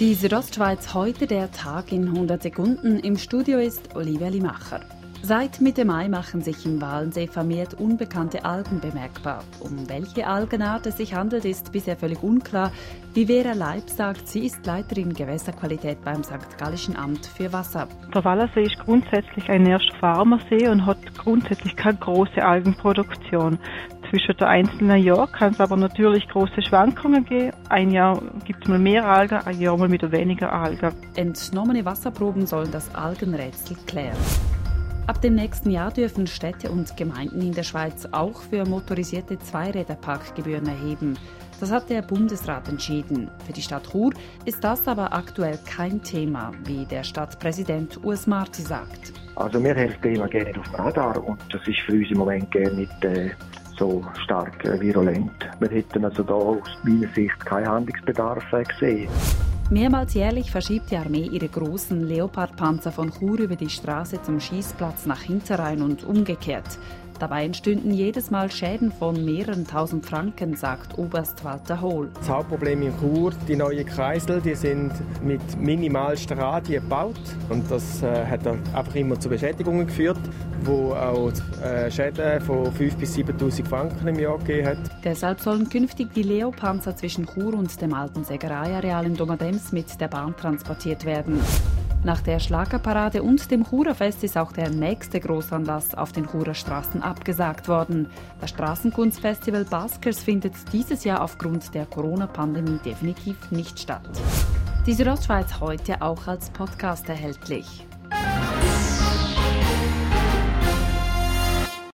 Die Südostschweiz heute der Tag in 100 Sekunden. Im Studio ist Olivia Limacher. Seit Mitte Mai machen sich im Walensee vermehrt unbekannte Algen bemerkbar. Um welche Algenart es sich handelt, ist bisher völlig unklar. Wie Vera Leib sagt, sie ist Leiterin Gewässerqualität beim St. Gallischen Amt für Wasser. Der Wallersee ist grundsätzlich ein Erstfarmersee und hat grundsätzlich keine große Algenproduktion. Zwischen den einzelnen Jahren kann es aber natürlich große Schwankungen geben. Ein Jahr gibt es mal mehr Algen, ein Jahr mal wieder weniger Algen. Entnommene Wasserproben sollen das Algenrätsel klären. Ab dem nächsten Jahr dürfen Städte und Gemeinden in der Schweiz auch für motorisierte Zweiräder Parkgebühren erheben. Das hat der Bundesrat entschieden. Für die Stadt Chur ist das aber aktuell kein Thema, wie der Stadtpräsident Urs Marti sagt. Also wir haben das Thema gerne auf dem Radar und das ist für uns im Moment gerne nicht äh, so stark äh, virulent. Wir hätten also da aus meiner Sicht keinen Handlungsbedarf äh, gesehen. Mehrmals jährlich verschiebt die Armee ihre großen Leopardpanzer von Chur über die Straße zum Schießplatz nach Hinterrhein und umgekehrt. Dabei entstünden jedes Mal Schäden von mehreren tausend Franken, sagt Oberst Walter Hohl. Das Hauptproblem in Chur, die neuen Kreisel, die sind mit minimalsten Radien gebaut und das äh, hat einfach immer zu Beschädigungen geführt, wo auch äh, Schäden von 5.000 bis 7.000 Franken im Jahr gegeben hat. Deshalb sollen künftig die Leopanzer zwischen Chur und dem alten Sägereiareal in Domadems mit der Bahn transportiert werden. Nach der Schlagerparade und dem Churerfest ist auch der nächste Großanlass auf den Churer Straßen abgesagt worden. Das Straßenkunstfestival Baskers findet dieses Jahr aufgrund der Corona-Pandemie definitiv nicht statt. Die Südostschweiz heute auch als Podcast erhältlich.